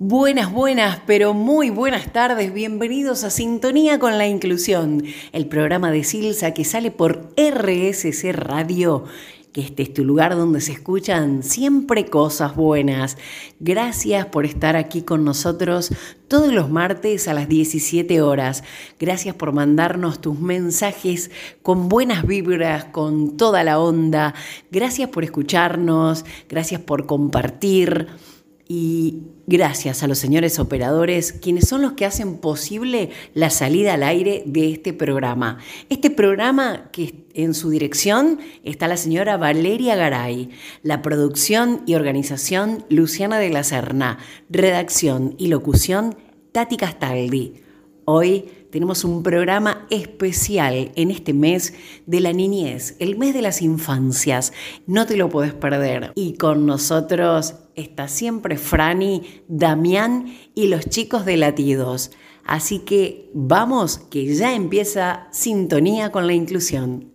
Buenas, buenas, pero muy buenas tardes. Bienvenidos a Sintonía con la Inclusión, el programa de Silsa que sale por RSC Radio que este es tu lugar donde se escuchan siempre cosas buenas. Gracias por estar aquí con nosotros todos los martes a las 17 horas. Gracias por mandarnos tus mensajes con buenas vibras, con toda la onda. Gracias por escucharnos, gracias por compartir y gracias a los señores operadores, quienes son los que hacen posible la salida al aire de este programa. Este programa que en su dirección está la señora Valeria Garay, la producción y organización Luciana de la Serna, redacción y locución Tati Castaldi. Hoy tenemos un programa especial en este mes de la niñez, el mes de las infancias. No te lo puedes perder. Y con nosotros está siempre Franny, Damián y los chicos de Latidos. Así que vamos, que ya empieza Sintonía con la Inclusión.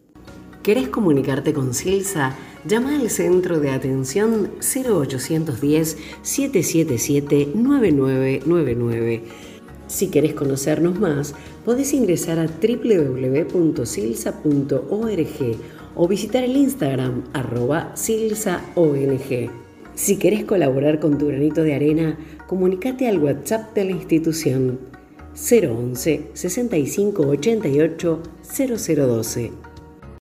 ¿Querés comunicarte con Silsa? Llama al centro de atención 0810-777-9999. Si querés conocernos más, podés ingresar a www.silsa.org o visitar el Instagram arroba silsaong. Si querés colaborar con tu granito de arena, comunícate al WhatsApp de la institución 011 65 88 0012.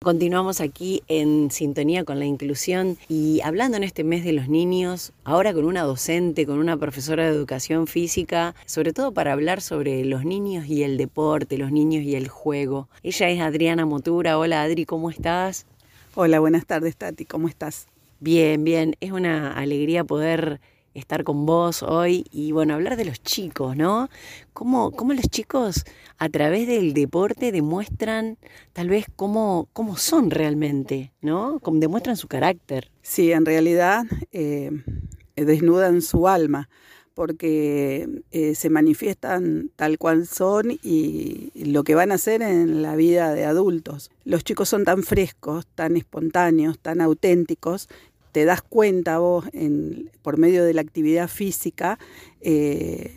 Continuamos aquí en sintonía con la inclusión y hablando en este mes de los niños, ahora con una docente, con una profesora de educación física, sobre todo para hablar sobre los niños y el deporte, los niños y el juego. Ella es Adriana Motura. Hola Adri, ¿cómo estás? Hola, buenas tardes Tati, ¿cómo estás? Bien, bien, es una alegría poder estar con vos hoy y bueno, hablar de los chicos, ¿no? Cómo, cómo los chicos a través del deporte demuestran tal vez cómo, cómo son realmente, ¿no? Cómo demuestran su carácter. Sí, en realidad eh, desnudan su alma porque eh, se manifiestan tal cual son y lo que van a hacer en la vida de adultos. Los chicos son tan frescos, tan espontáneos, tan auténticos te das cuenta vos por medio de la actividad física eh,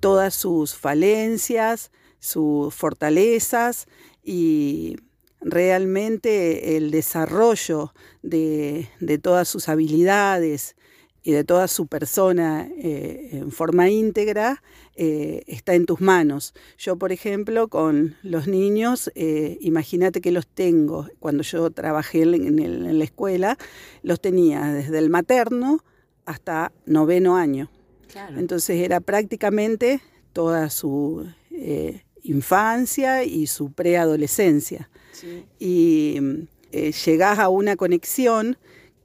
todas sus falencias, sus fortalezas y realmente el desarrollo de, de todas sus habilidades y de toda su persona eh, en forma íntegra eh, está en tus manos. Yo, por ejemplo, con los niños, eh, imagínate que los tengo, cuando yo trabajé en, la escuela, los tenía desde el materno hasta noveno año. Entonces era prácticamente toda su infancia y su preadolescencia. Y llegás a una conexión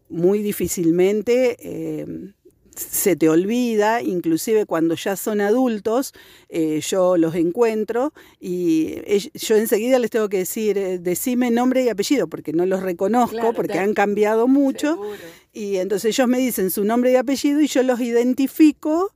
muy difícilmente eh, se te olvida, inclusive cuando ya son adultos, eh, yo los encuentro y yo enseguida les tengo que decir, eh, decime nombre y apellido, porque no los reconozco, porque han cambiado mucho. Y entonces ellos me dicen su nombre y apellido y yo los identifico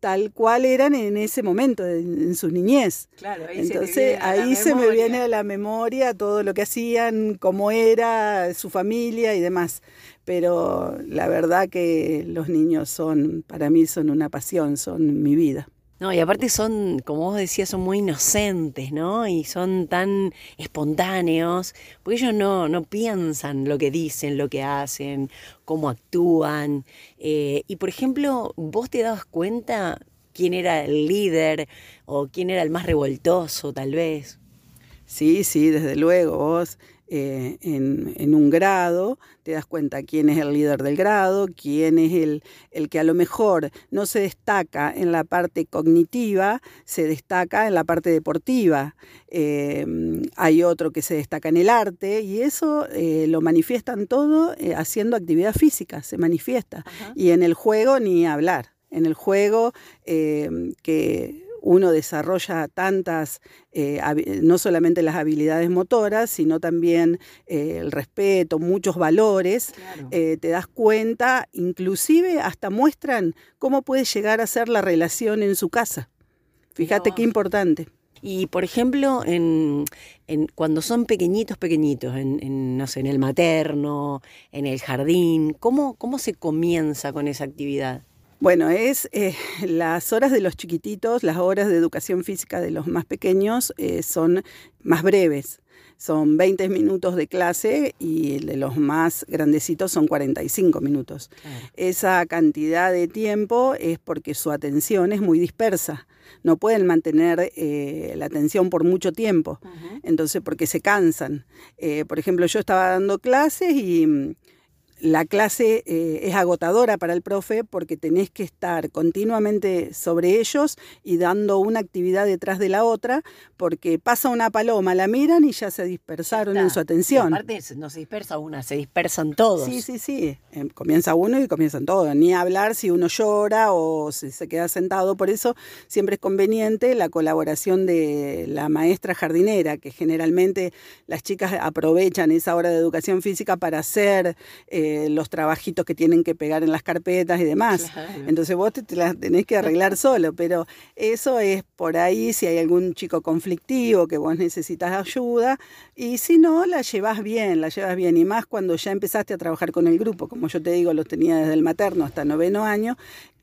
tal cual eran en ese momento, en, su niñez. Claro, ahí Entonces ahí se me viene a la memoria todo lo que hacían, cómo era su familia y demás. Pero la verdad que los niños son, para mí son una pasión, son mi vida. No, y aparte son, como vos decías, son muy inocentes, ¿no? Y son tan espontáneos, porque ellos no, no piensan lo que dicen, lo que hacen, cómo actúan. Eh, y por ejemplo, vos te dabas cuenta quién era el líder o quién era el más revoltoso, tal vez. Sí, sí, desde luego. Vos eh, en, un grado, te das cuenta quién es el líder del grado, quién es el, el que a lo mejor no se destaca en la parte cognitiva, se destaca en la parte deportiva. Eh, hay otro que se destaca en el arte y eso eh, lo manifiestan todo haciendo actividad física, se manifiesta. Y en el juego ni hablar. En el juego que uno desarrolla tantas, eh, no solamente las habilidades motoras, sino también eh, el respeto, muchos valores, eh, te das cuenta, inclusive hasta muestran cómo puede llegar a ser la relación en su casa. Fíjate qué importante. Y por ejemplo, en, cuando son pequeñitos, pequeñitos, en, no sé, en el materno, en el jardín, ¿cómo, ¿cómo se comienza con esa actividad? Bueno, es eh, las horas de los chiquititos, las horas de educación física de los más pequeños eh, son más breves. Son 20 minutos de clase y el de los más grandecitos son 45 minutos. Esa cantidad de tiempo es porque su atención es muy dispersa. No pueden mantener eh, la atención por mucho tiempo. Entonces, porque se cansan. por ejemplo, yo estaba dando clases y mm, la clase eh, es agotadora para el profe porque tenés que estar continuamente sobre ellos y dando una actividad detrás de la otra, porque pasa una paloma, la miran y ya se dispersaron en su atención. aparte no se dispersa una, se dispersan todos. Sí, sí, sí. Em, comienza uno y comienzan todos. Ni hablar si uno llora o si se queda sentado. Por eso siempre es conveniente la colaboración de la maestra jardinera, que generalmente las chicas aprovechan esa hora de educación física para hacer... Eh, eh, los trabajitos que tienen que pegar en las carpetas y demás. Entonces vos te, las tenés que arreglar solo, pero eso es por ahí si hay algún chico conflictivo que vos necesitas ayuda y si no, la llevas bien, la llevas bien y más cuando ya empezaste a trabajar con el grupo, como yo te digo, los tenía desde el materno hasta noveno año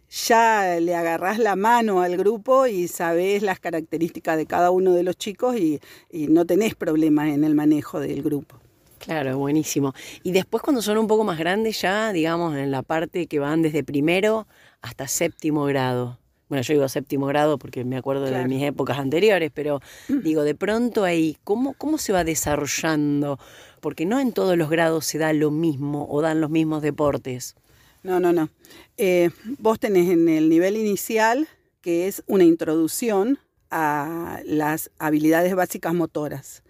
ya le agarrás la mano al grupo y sabés las características de cada uno de los chicos y, y no tenés problemas en el manejo del grupo. Claro, buenísimo. Y después cuando son un poco más grandes ya, digamos, en la parte que van desde primero hasta séptimo grado. Bueno, yo digo séptimo grado porque me acuerdo de mis épocas anteriores, pero digo, de pronto ahí, ¿cómo, ¿cómo se va desarrollando? Porque no en todos los grados se da lo mismo o dan los mismos deportes. No, no, no. Eh, vos tenés en el nivel inicial, que es una introducción a las habilidades básicas motoras.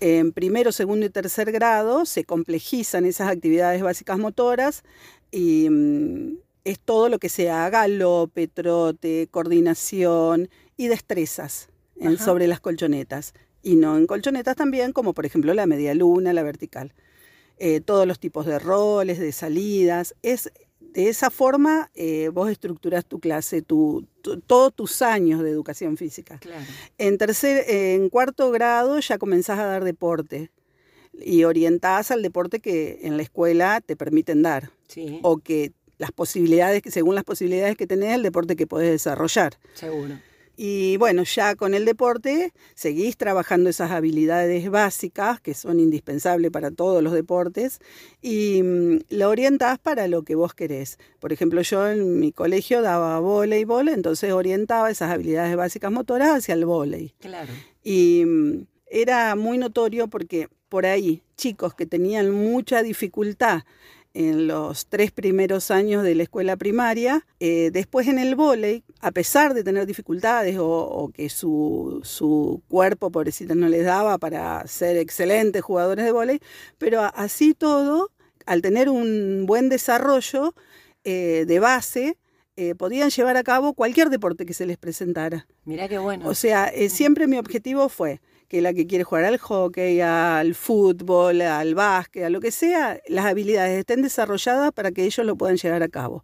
En primero, segundo y tercer grado se complejizan esas actividades básicas motoras y mm, es todo lo que sea galope, trote, coordinación y destrezas sobre las colchonetas. Y no en colchonetas también, como por ejemplo la media luna, la vertical. Eh, todos los tipos de roles, de salidas. Es de esa forma eh, vos estructuras tu clase, tu, todos tus años de educación física. En, tercer, en cuarto grado ya comenzás a dar deporte y orientás al deporte que en la escuela te permiten dar. O que las posibilidades, según las posibilidades que tenés, el deporte que podés desarrollar. Seguro. Y bueno, ya con el deporte seguís trabajando esas habilidades básicas que son indispensables para todos los deportes y mm, lo orientás para lo que vos querés. Por ejemplo, yo en mi colegio daba voleibol, entonces orientaba esas habilidades básicas motoras hacia el voleibol. Claro. Y mm, era muy notorio porque por ahí chicos que tenían mucha dificultad en los tres primeros años de la escuela primaria. Eh, después en el vóley, a pesar de tener dificultades o, que su, su, cuerpo, pobrecito, no les daba para ser excelentes jugadores de vóley, pero así todo, al tener un buen desarrollo eh, de base, eh, podían llevar a cabo cualquier deporte que se les presentara. Mira qué bueno. O sea, siempre mi objetivo fue que la que quiere jugar al hockey, al fútbol, al básquet, a lo que sea, las habilidades estén desarrolladas para que ellos lo puedan llevar a cabo.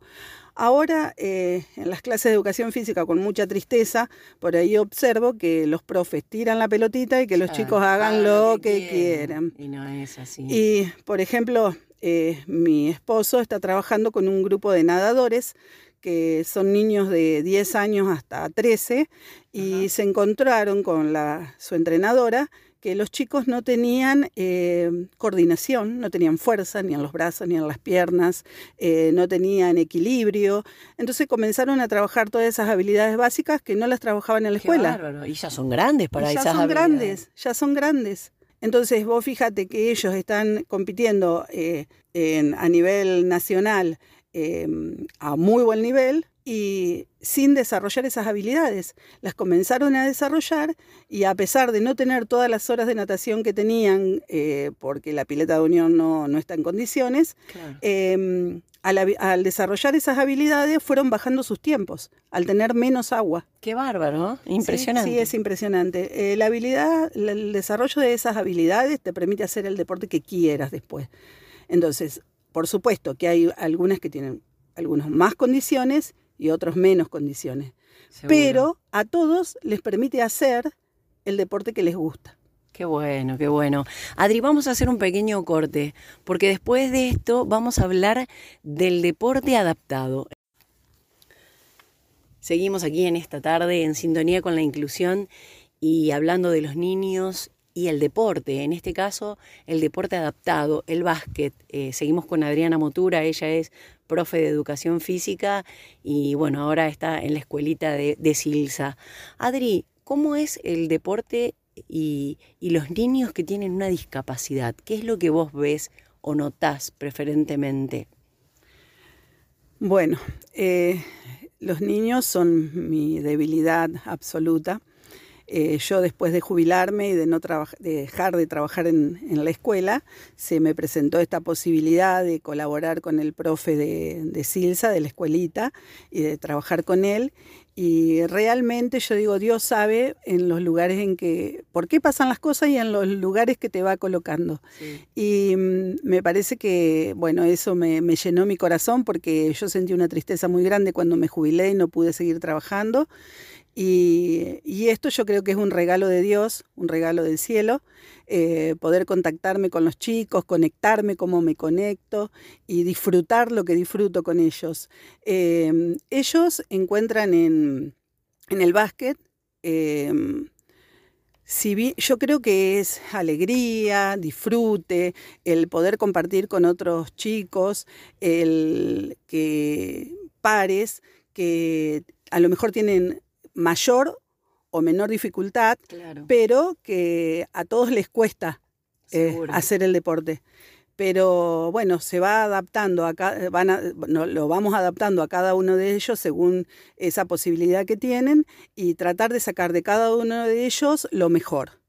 Ahora, eh, en las clases de educación física, con mucha tristeza, por ahí observo que los profes tiran la pelotita y que los chicos hagan lo que, quieran. Y no es así. Y, por ejemplo, eh, mi esposo está trabajando con un grupo de nadadores que son niños de 10 años hasta 13, y se encontraron con la, su entrenadora que los chicos no tenían eh, coordinación, no tenían fuerza ni en los brazos ni en las piernas, eh, no tenían equilibrio. Entonces comenzaron a trabajar todas esas habilidades básicas que no las trabajaban en la escuela. Y ya son grandes para ya esas son grandes, ya son grandes. Entonces vos fíjate que ellos están compitiendo eh, en, a nivel nacional a muy buen nivel y sin desarrollar esas habilidades. Las comenzaron a desarrollar y a pesar de no tener todas las horas de natación que tenían, eh, porque la pileta de unión no, está en condiciones, em, al, desarrollar esas habilidades fueron bajando sus tiempos, al tener menos agua. Qué bárbaro, impresionante. Sí, es impresionante. Eh, la habilidad, el desarrollo de esas habilidades te permite hacer el deporte que quieras después. Entonces, por supuesto que hay algunas que tienen algunas más condiciones y otros menos condiciones. Pero a todos les permite hacer el deporte que les gusta. Qué bueno, qué bueno. Adri, vamos a hacer un pequeño corte, porque después de esto vamos a hablar del deporte adaptado. Seguimos aquí en esta tarde en sintonía con la inclusión y hablando de los niños y el deporte, en este caso el deporte adaptado, el básquet. Eh, seguimos con Adriana Motura, ella es profe de educación física y bueno, ahora está en la escuelita de, Silsa. Adri, ¿cómo es el deporte y, los niños que tienen una discapacidad? ¿Qué es lo que vos ves o notás preferentemente? Bueno, eh, los niños son mi debilidad absoluta. Eh, yo después de jubilarme y de no dejar de trabajar en, la escuela, se me presentó esta posibilidad de colaborar con el profe de, de Silsa, de la escuelita, y de trabajar con él. Y realmente yo digo, Dios sabe en los lugares en que, por qué pasan las cosas y en los lugares que te va colocando. Y mm, me parece que, bueno, eso me, me, llenó mi corazón porque yo sentí una tristeza muy grande cuando me jubilé y no pude seguir trabajando. Y, esto yo creo que es un regalo de Dios, un regalo del cielo, eh, poder contactarme con los chicos, conectarme como me conecto y disfrutar lo que disfruto con ellos. Eh, ellos encuentran en, el básquet, eh, si yo creo que es alegría, disfrute, el poder compartir con otros chicos, el que pares que a lo mejor tienen mayor o menor dificultad, pero que a todos les cuesta eh, hacer el deporte. Pero bueno, se va adaptando, a, van lo vamos adaptando a cada uno de ellos según esa posibilidad que tienen y tratar de sacar de cada uno de ellos lo mejor.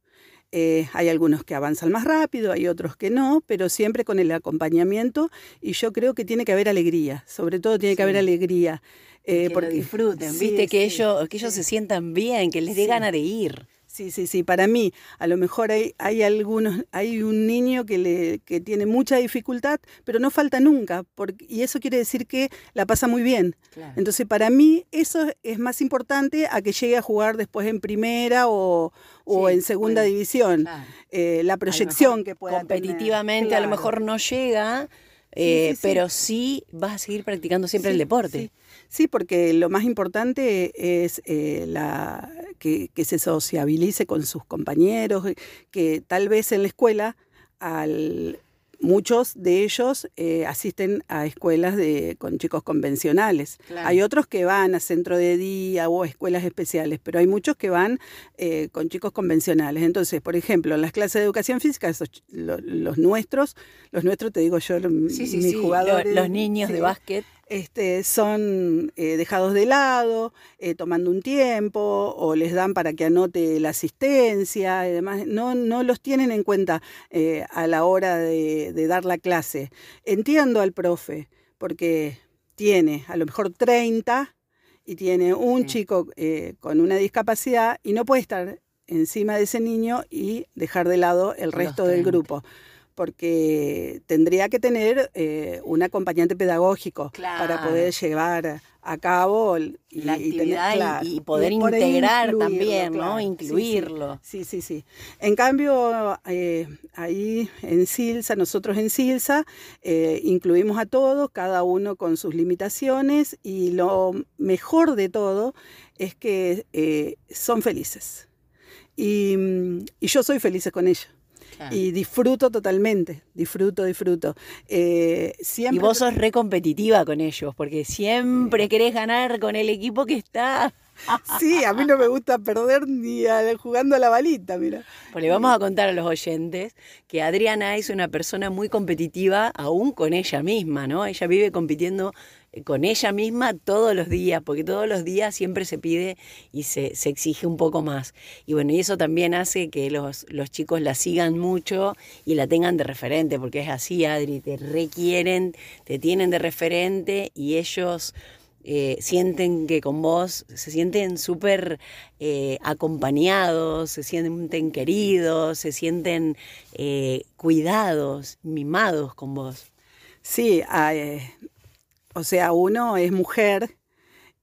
Eh, hay algunos que avanzan más rápido, hay otros que no, pero siempre con el acompañamiento y yo creo que tiene que haber alegría, sobre todo tiene que haber alegría. Eh, porque, disfruten, viste, que, ellos, que ellos se sientan bien, que les dé gana de ir. Sí, sí, sí. Para mí, a lo mejor hay, hay algunos, hay un niño que, le, que tiene mucha dificultad, pero no falta nunca, porque, y eso quiere decir que la pasa muy bien. Entonces, para mí, eso es más importante a que llegue a jugar después en primera o, o en segunda división. Eh, la proyección que pueda Competitivamente, a lo mejor no llega, eh, pero sí vas a seguir practicando siempre el deporte. Sí, porque lo más importante es eh, la, que, se sociabilice con sus compañeros, que tal vez en la escuela al, muchos de ellos eh, asisten a escuelas de, con chicos convencionales. Hay otros que van a centro de día o escuelas especiales, pero hay muchos que van eh, con chicos convencionales. Entonces, por ejemplo, en las clases de educación física, los, nuestros, los nuestros, te digo yo, mis jugadores. Los, niños de básquet este, son eh, dejados de lado, eh, tomando un tiempo, o les dan para que anote la asistencia y demás. No, no los tienen en cuenta eh, a la hora de, dar la clase. Entiendo al profe, porque tiene a lo mejor 30 y tiene un chico con una discapacidad y no puede estar encima de ese niño y dejar de lado el resto del grupo porque tendría que tener eh, un acompañante pedagógico para poder llevar a cabo la actividad y, poder integrar también, ¿no? Incluirlo. Sí, sí, sí. En cambio, eh, ahí en Silsa, nosotros en Silsa, eh, incluimos a todos, cada uno con sus limitaciones y lo mejor de todo es que son felices. Y, y yo soy feliz con ellos. Y disfruto totalmente, disfruto, disfruto. Eh, siempre... Y vos sos re competitiva con ellos, porque siempre querés ganar con el equipo que está. Sí, a mí no me gusta perder ni jugando a la balita, mira. Pues le vamos a contar a los oyentes que Adriana es una persona muy competitiva aún con ella misma, ¿no? Ella vive compitiendo con ella misma todos los días, porque todos los días siempre se pide y se, exige un poco más. Y bueno, y eso también hace que los, los, chicos la sigan mucho y la tengan de referente, porque es así, Adri, te requieren, te tienen de referente y ellos eh, sienten que con vos se sienten súper eh, acompañados, se sienten queridos, se sienten eh, cuidados, mimados con vos. Sí, o sea, uno es mujer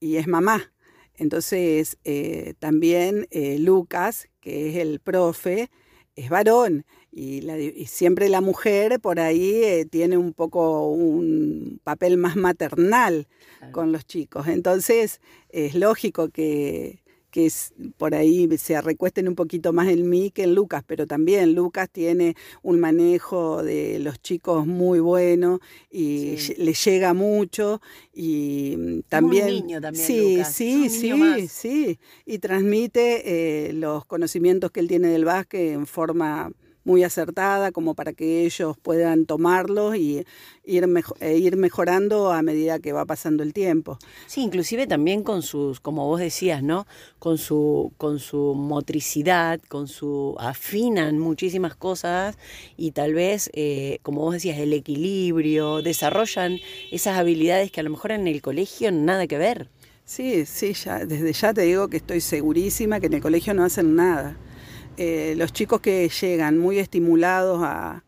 y es mamá. Entonces, eh, también eh, Lucas, que es el profe, es varón y, siempre la mujer por ahí eh, tiene un poco un papel más maternal con los chicos. Entonces es lógico que, que por ahí se recuesten un poquito más en mí que en Lucas, pero también Lucas tiene un manejo de los chicos muy bueno y le llega mucho y también... Un niño también sí, sí, sí, sí, y transmite eh, los conocimientos que él tiene del básquet en forma muy acertada como para que ellos puedan tomarlos y ir, e ir mejorando a medida que va pasando el tiempo. Sí, inclusive también con sus, como vos decías, ¿no? Con su, con su motricidad, con su afinan muchísimas cosas y tal vez, eh, como vos decías, el equilibrio, desarrollan esas habilidades que a lo mejor en el colegio nada que ver. Sí, sí, ya, desde ya te digo que estoy segurísima que en el colegio no hacen nada. Eh, los chicos que llegan muy estimulados a,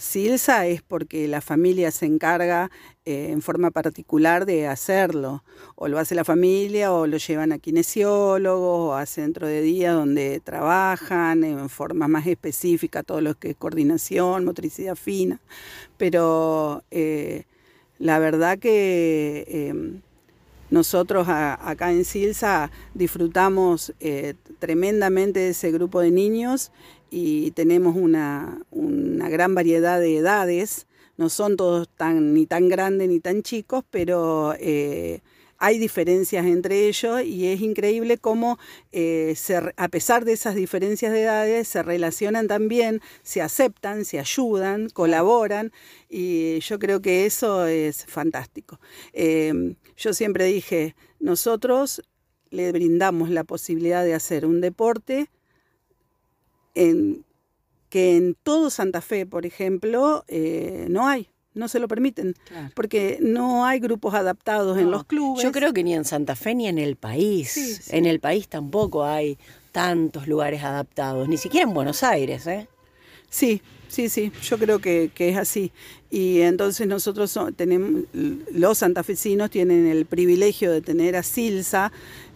Silsa es porque la familia se encarga eh, en forma particular de hacerlo. O lo hace la familia, o lo llevan a kinesiólogos, o a centro de día donde trabajan en forma más específica todo lo que es coordinación, motricidad fina. Pero eh, la verdad que nosotros acá en Silsa disfrutamos eh, tremendamente de ese grupo de niños y tenemos una, gran variedad de edades. No son todos tan, ni tan grandes ni tan chicos, pero eh, hay diferencias entre ellos y es increíble cómo eh, a pesar de esas diferencias de edades se relacionan también, se aceptan, se ayudan, colaboran y yo creo que eso es fantástico. Em, yo siempre dije, nosotros le brindamos la posibilidad de hacer un deporte en, que en todo Santa Fe, por ejemplo, eh, no hay no se lo permiten, porque no hay grupos adaptados en los clubes. Yo creo que ni en Santa Fe ni en el país. En el país tampoco hay tantos lugares adaptados, ni siquiera en Buenos Aires, ¿eh? Sí, sí, sí, yo creo que, que es así. Y entonces nosotros tenemos, los santafesinos tienen el privilegio de tener a Silsa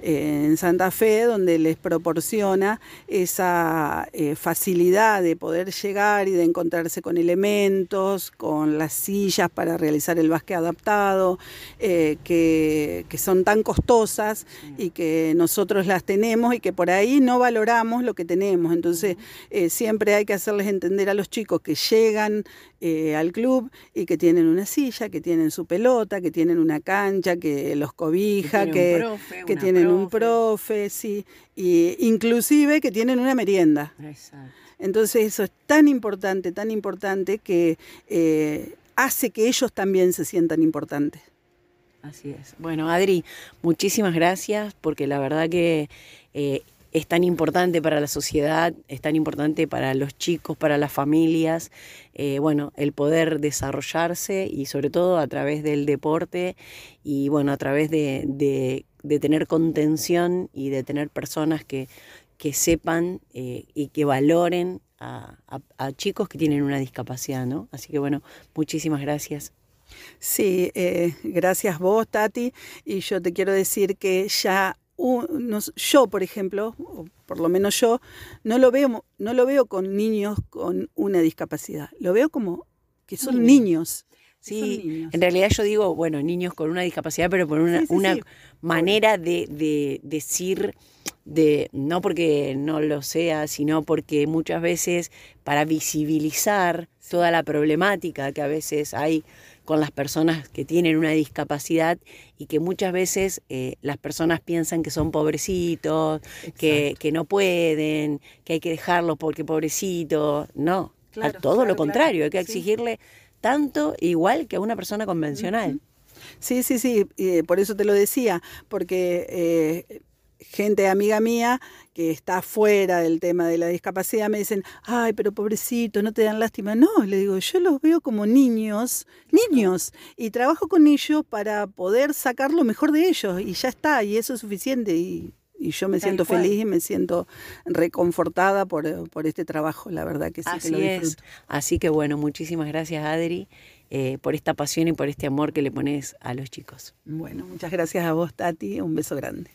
en Santa Fe, donde les proporciona esa eh, facilidad de poder llegar y de encontrarse con elementos, con las sillas para realizar el básquet adaptado, eh, que, que, son tan costosas y que nosotros las tenemos y que por ahí no valoramos lo que tenemos. Entonces siempre hay que hacerles entender a los chicos que llegan al club y que tienen una silla, que tienen su pelota, que tienen una cancha, que los cobija, que, que, tienen un profe, sí, y inclusive que tienen una merienda. Entonces eso es tan importante, tan importante que eh, hace que ellos también se sientan importantes. Así es. Bueno, Adri, muchísimas gracias porque la verdad que eh, es tan importante para la sociedad, es tan importante para los chicos, para las familias, eh, bueno, el poder desarrollarse y sobre todo a través del deporte y bueno, a través de, tener contención y de tener personas que, que sepan eh, y que valoren a, chicos que tienen una discapacidad, ¿no? Así que bueno, muchísimas gracias. Sí, eh, gracias vos, Tati. Y yo te quiero decir que ya yo, por ejemplo, o por lo menos yo, no lo veo, no lo veo con niños con una discapacidad. Lo veo como que son niños. Sí, en realidad yo digo, bueno, niños con una discapacidad, pero por una, una manera de, de, decir, de, no porque no lo sea, sino porque muchas veces para visibilizar toda la problemática que a veces hay con las personas que tienen una discapacidad y que muchas veces eh, las personas piensan que son pobrecitos, que, que, no pueden, que hay que dejarlos porque pobrecito. No, todo lo contrario, hay que exigirle tanto igual que a una persona convencional. Sí, sí, sí, por eso te lo decía, porque eh, gente amiga mía que está fuera del tema de la discapacidad me dicen, ay, pero pobrecito, no te dan lástima. No, le digo, yo los veo como niños, niños, y trabajo con ellos para poder sacar lo mejor de ellos, y ya está, y eso es suficiente, y, yo me siento feliz y me siento reconfortada por, este trabajo, la verdad que sí Así que lo disfruto. Es. Así que bueno, muchísimas gracias Adri. Eh, por esta pasión y por este amor que le pones a los chicos. Bueno, muchas gracias a vos, Tati. Un beso grande.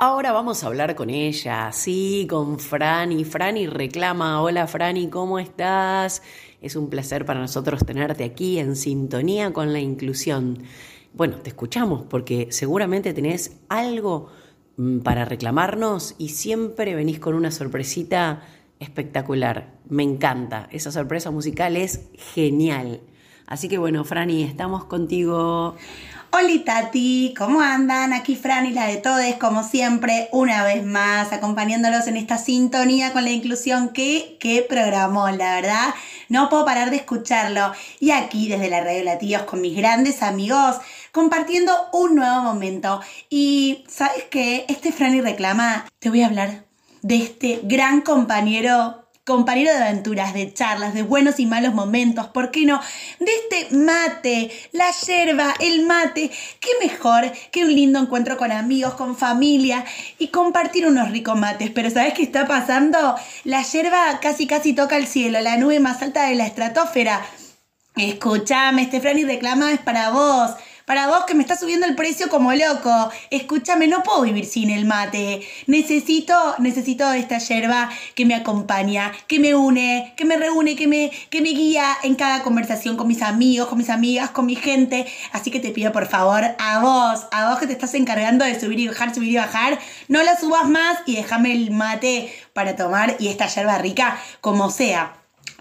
Ahora vamos a hablar con ella, sí, con Franny. Franny reclama, hola Franny, ¿cómo estás? Es un placer para nosotros tenerte aquí en sintonía con la inclusión. Bueno, te escuchamos porque seguramente tenés algo para reclamarnos y siempre venís con una sorpresita espectacular. Me encanta, esa sorpresa musical es genial. Así que bueno, Franny, estamos contigo. Hola Tati, ¿cómo andan? Aquí Fran y la de Todes, como siempre, una vez más, acompañándolos en esta sintonía con la inclusión que, que programó, la verdad. No puedo parar de escucharlo. Y aquí desde la Radio Latidos con mis grandes amigos, compartiendo un nuevo momento. Y ¿sabes qué? Este Fran y reclama, te voy a hablar de este gran compañero compañero de aventuras, de charlas, de buenos y malos momentos, ¿por qué no? De este mate, la yerba, el mate. ¿Qué mejor que un lindo encuentro con amigos, con familia y compartir unos ricos mates? Pero ¿sabes qué está pasando? La yerba casi casi toca el cielo, la nube más alta de la estratosfera. Escúchame, este Fran y reclama es para vos. Para vos que me está subiendo el precio como loco. Escúchame, no puedo vivir sin el mate. Necesito, necesito esta yerba que me acompaña, que me une, que me reúne, que me, que me guía en cada conversación con mis amigos, con mis amigas, con mi gente. Así que te pido por favor a vos, a vos que te estás encargando de subir y bajar, subir y bajar, no la subas más y déjame el mate para tomar y esta yerba rica como sea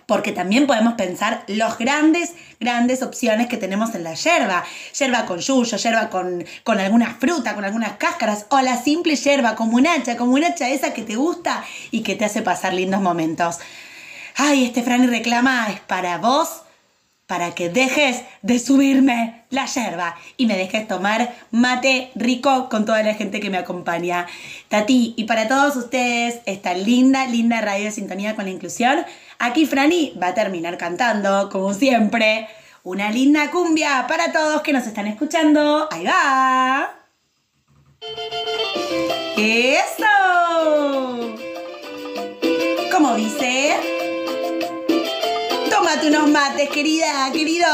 porque también podemos pensar los grandes, grandes opciones que tenemos en la yerba. Yerba con yuyo, yerba con, con alguna fruta, con algunas cáscaras, o la simple yerba como un hacha, como un hacha esa que te gusta y que te hace pasar lindos momentos. Ay, este Franny reclama es para vos, para que dejes de subirme la yerba y me dejes tomar mate rico con toda la gente que me acompaña. Tati, y para todos ustedes, esta linda, linda radio de sintonía con la inclusión Aquí Franny va a terminar cantando, como siempre, una linda cumbia para todos que nos están escuchando. Ahí va. ¡Eso! ¿Cómo dice? Tómate unos mates, querida, querido.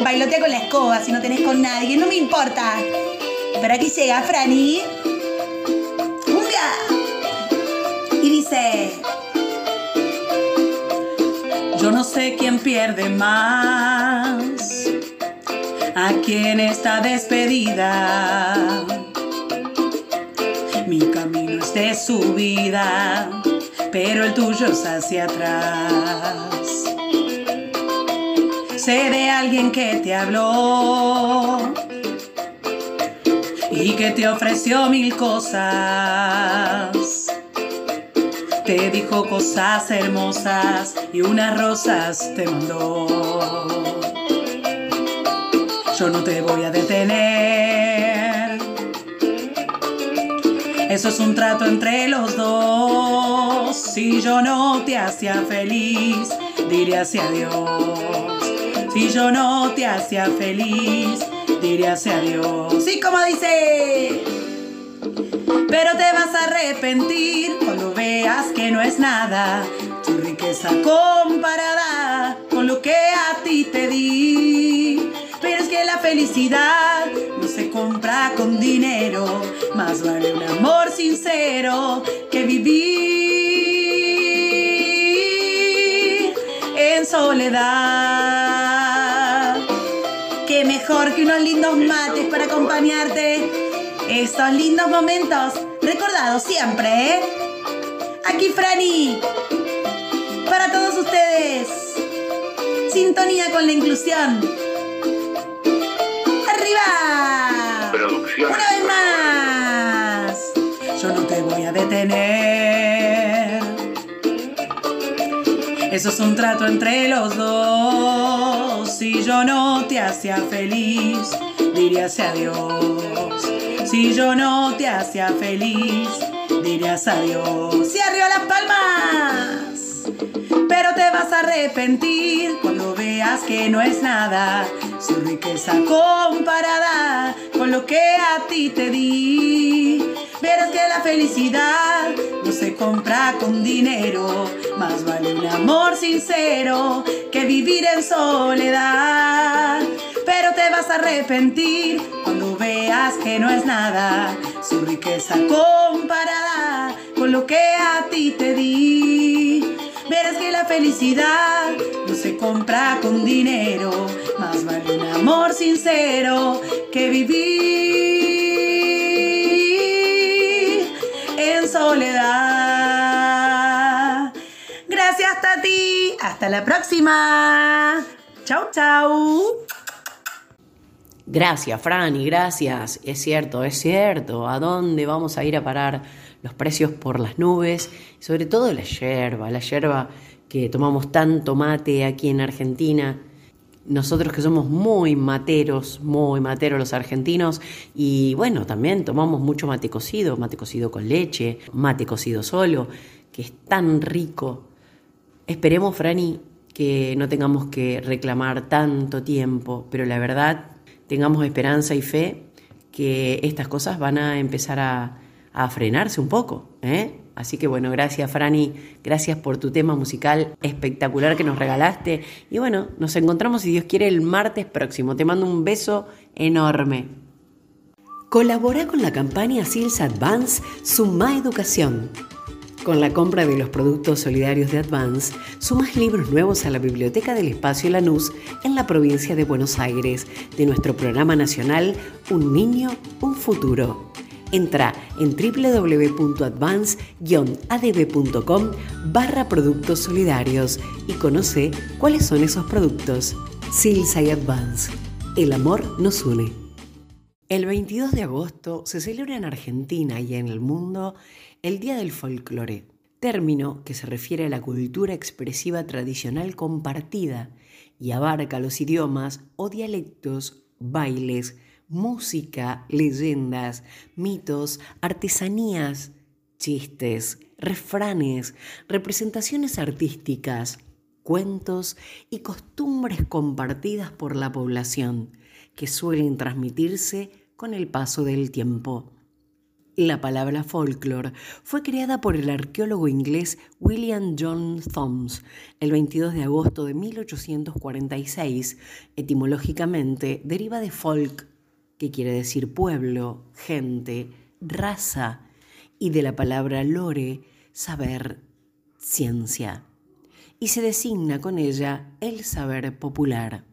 Bailotea con la escoba si no tenés con nadie, no me importa. Pero aquí llega Franny. ¡Cumbia! Y dice... No sé quién pierde más a quién está despedida. Mi camino es de subida, pero el tuyo es hacia atrás. Sé de alguien que te habló y que te ofreció mil cosas te dijo cosas hermosas y unas rosas te mandó. Yo no te voy a detener. Eso es un trato entre los dos. Si yo no te hacía feliz, diré hacia Dios. Si yo no te hacía feliz, diré hacia Dios. Sí, como dice. Pero te vas a arrepentir cuando veas que no es nada tu riqueza comparada con lo que a ti te di. Pero es que la felicidad no se compra con dinero, más vale un amor sincero que vivir en soledad. Qué mejor que unos lindos mates para acompañarte estos lindos momentos recordados siempre, ¿eh? Aquí Franny, para todos ustedes, sintonía con la inclusión. ¡Arriba! Producción. Una vez más. Yo no te voy a detener. Eso es un trato entre los dos. Si yo no te hacía feliz, dirías adiós. Si yo no te hacía feliz, dirías adiós. Y arriba las palmas. Pero te vas a arrepentir cuando veas que no es nada su riqueza comparada con lo que a ti te di. Verás que la felicidad no se compra con dinero, más vale un amor sincero que vivir en soledad. Pero te vas a arrepentir cuando veas que no es nada su riqueza comparada con lo que a ti te di. Verás que la felicidad no se compra con dinero, más vale un amor sincero que vivir en soledad. Gracias, Tati. Hasta la próxima. Chau, chau. Gracias, Franny, gracias. Es cierto, es cierto. ¿A dónde vamos a ir a parar? Los precios por las nubes, sobre todo la yerba, la yerba que tomamos tanto mate aquí en Argentina. Nosotros que somos muy materos, muy materos los argentinos, y bueno, también tomamos mucho mate cocido, mate cocido con leche, mate cocido solo, que es tan rico. Esperemos, Franny, que no tengamos que reclamar tanto tiempo, pero la verdad tengamos esperanza y fe que estas cosas van a empezar a, frenarse un poco. ¿eh? Así que bueno, gracias Franny, gracias por tu tema musical espectacular que nos regalaste. Y bueno, nos encontramos si Dios quiere el martes próximo. Te mando un beso enorme. Colabora con la campaña SILS Advance Suma Educación. Con la compra de los productos solidarios de Advance, sumas libros nuevos a la Biblioteca del Espacio Lanús en la provincia de Buenos Aires de nuestro programa nacional Un Niño, Un Futuro. Entra en www.advance-adb.com barra productos solidarios y conoce cuáles son esos productos. Silsa y Advance. El amor nos une. El 22 de agosto se celebra en Argentina y en el mundo el Día del Folclore, término que se refiere a la cultura expresiva tradicional compartida y abarca los idiomas o dialectos, bailes, música, leyendas, mitos, artesanías, chistes, refranes, representaciones artísticas, cuentos y costumbres compartidas por la población que suelen transmitirse con el paso del tiempo. La palabra folklore fue creada por el arqueólogo inglés William John Thoms el 22 de agosto de 1846. Etimológicamente deriva de folk, que quiere decir pueblo, gente, raza, y de la palabra lore, saber, ciencia. Y se designa con ella el saber popular.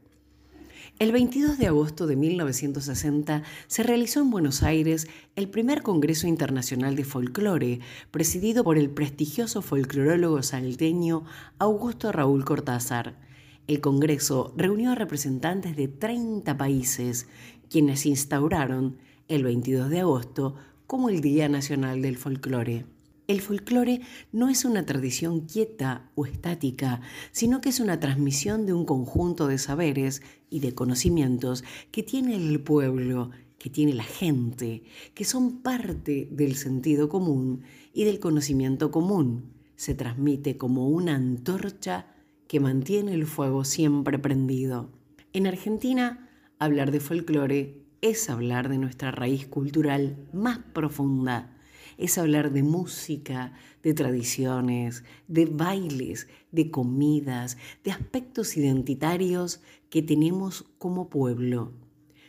El 22 de agosto de 1960 se realizó en Buenos Aires el primer Congreso Internacional de Folclore, presidido por el prestigioso folclorólogo salteño Augusto Raúl Cortázar. El Congreso reunió a representantes de 30 países, quienes instauraron el 22 de agosto como el Día Nacional del Folclore. El folclore no es una tradición quieta o estática, sino que es una transmisión de un conjunto de saberes y de conocimientos que tiene el pueblo, que tiene la gente, que son parte del sentido común y del conocimiento común. Se transmite como una antorcha que mantiene el fuego siempre prendido. En Argentina, hablar de folclore es hablar de nuestra raíz cultural más profunda es hablar de música, de tradiciones, de bailes, de comidas, de aspectos identitarios que tenemos como pueblo.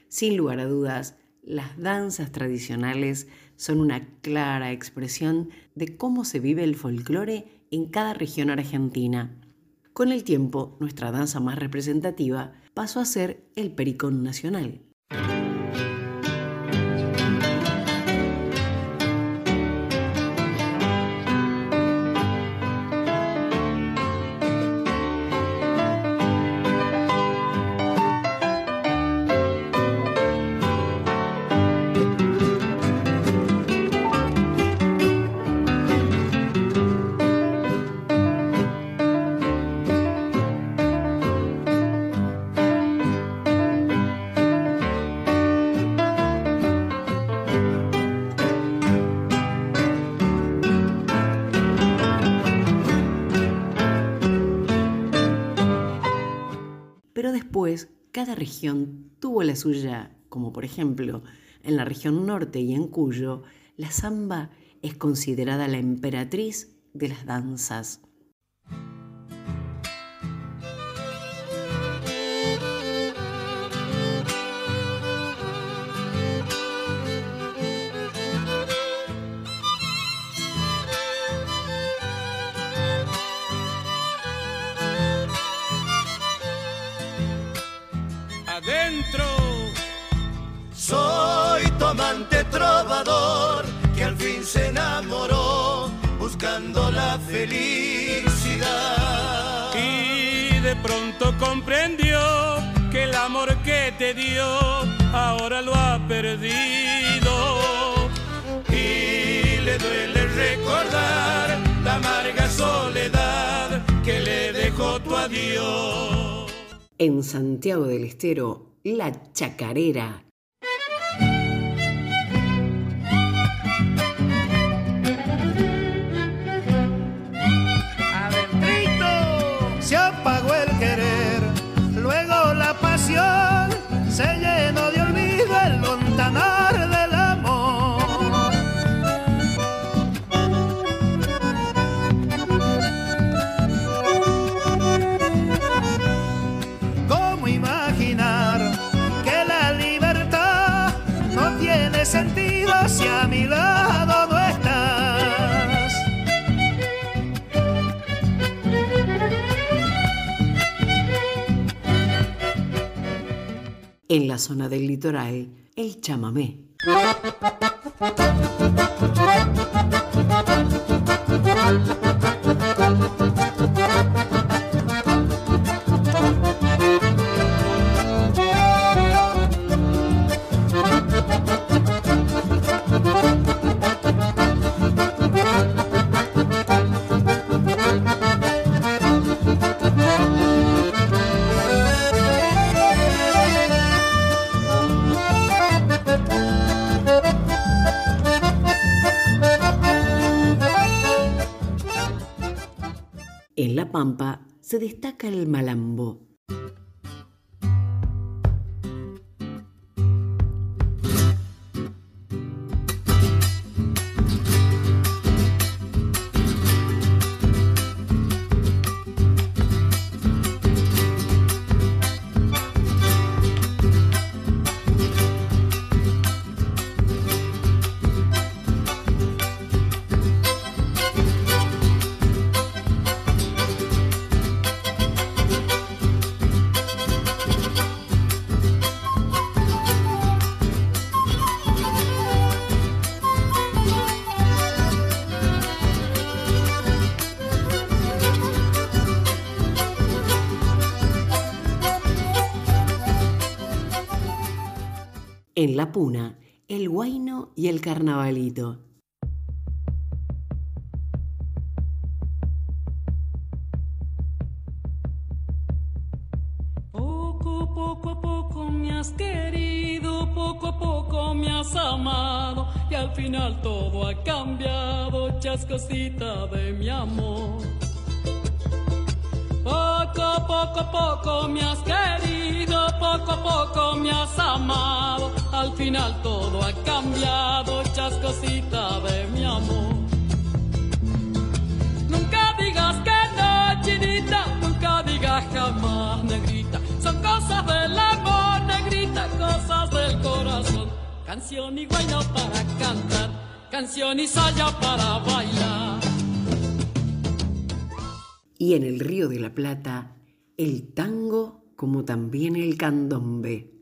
Sin lugar a dudas, las danzas tradicionales son una clara expresión de cómo se vive el folclore en cada región argentina. Con el tiempo, nuestra danza más representativa pasó a ser el pericón nacional. Cada región tuvo la suya, como por ejemplo en la región norte y en Cuyo, la samba es considerada la emperatriz de las danzas. amante trovador que al fin se enamoró buscando la felicidad. Y de pronto comprendió que el amor que te dio ahora lo ha perdido. Y le duele recordar la amarga soledad que le dejó tu adiós. En Santiago del Estero, la chacarera En la zona del litoral, el chamamé. Se destaca el malambo. En La Puna, el guaino y el carnavalito. Poco, poco a poco me has querido, poco a poco me has amado y al final todo ha cambiado, chascosita de mi amor. Poco, poco, poco me has querido, poco poco me has amado, al final todo ha cambiado, chascosita de mi amor. Nunca digas que no, chinita, nunca digas jamás, negrita, son cosas del amor, negrita, cosas del corazón. Canción y guayna para cantar, canción y saya para bailar. Y en el Río de la Plata, el tango como también el candombe.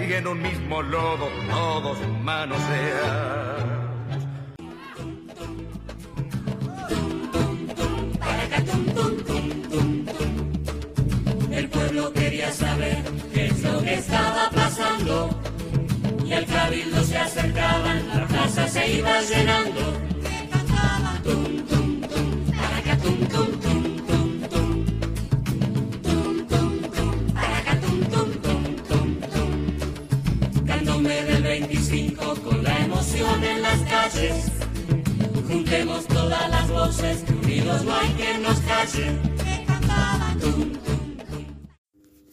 y en un mismo lodo todos manoseados. El pueblo quería saber qué es lo que estaba pasando y el cabildo se acercaba, la plaza se iba llenando. 25 con la emoción en las calles. Juntemos todas las voces que unidos no hay quien nos calle.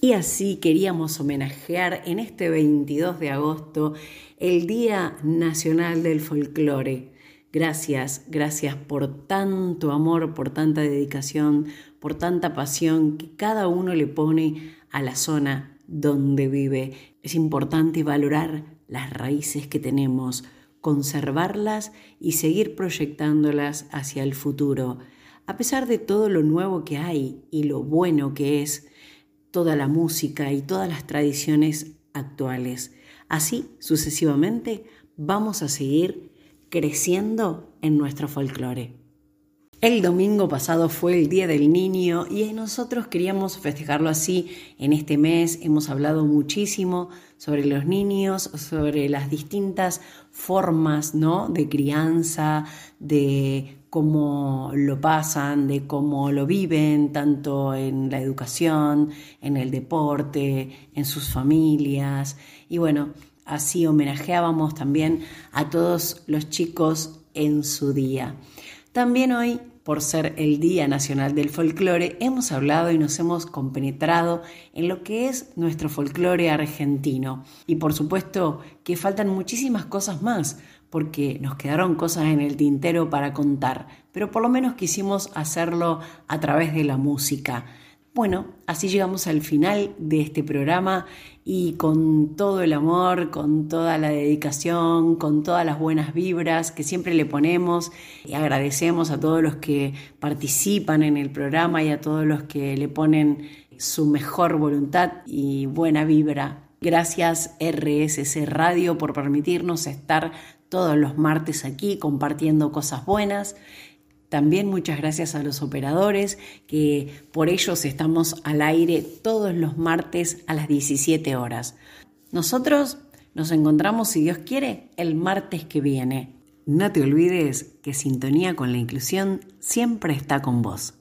Y así queríamos homenajear en este 22 de agosto el Día Nacional del Folclore. Gracias, gracias por tanto amor, por tanta dedicación, por tanta pasión que cada uno le pone a la zona donde vive. Es importante valorar las raíces que tenemos, conservarlas y seguir proyectándolas hacia el futuro. A pesar de todo lo nuevo que hay y lo bueno que es toda la música y todas las tradiciones actuales. Así sucesivamente vamos a seguir creciendo en nuestro folclore. El domingo pasado fue el Día del Niño y nosotros queríamos festejarlo así en este mes. Hemos hablado muchísimo sobre los niños, sobre las distintas formas ¿no? de crianza, de cómo lo pasan, de cómo lo viven, tanto en la educación, en el deporte, en sus familias. Y bueno, así homenajeábamos también a todos los chicos en su día. También hoy por ser el Día Nacional del Folclore, hemos hablado y nos hemos compenetrado en lo que es nuestro folclore argentino. Y por supuesto que faltan muchísimas cosas más, porque nos quedaron cosas en el tintero para contar, pero por lo menos quisimos hacerlo a través de la música. Bueno, así llegamos al final de este programa y con todo el amor, con toda la dedicación, con todas las buenas vibras que siempre le ponemos agradecemos a todos los que participan en el programa y a todos los que le ponen su mejor voluntad y buena vibra. Gracias RSC Radio por permitirnos estar todos los martes aquí compartiendo cosas buenas también muchas gracias a los operadores, que por ellos estamos al aire todos los martes a las 17 horas. Nosotros nos encontramos, si Dios quiere, el martes que viene. No te olvides que Sintonía con la Inclusión siempre está con vos.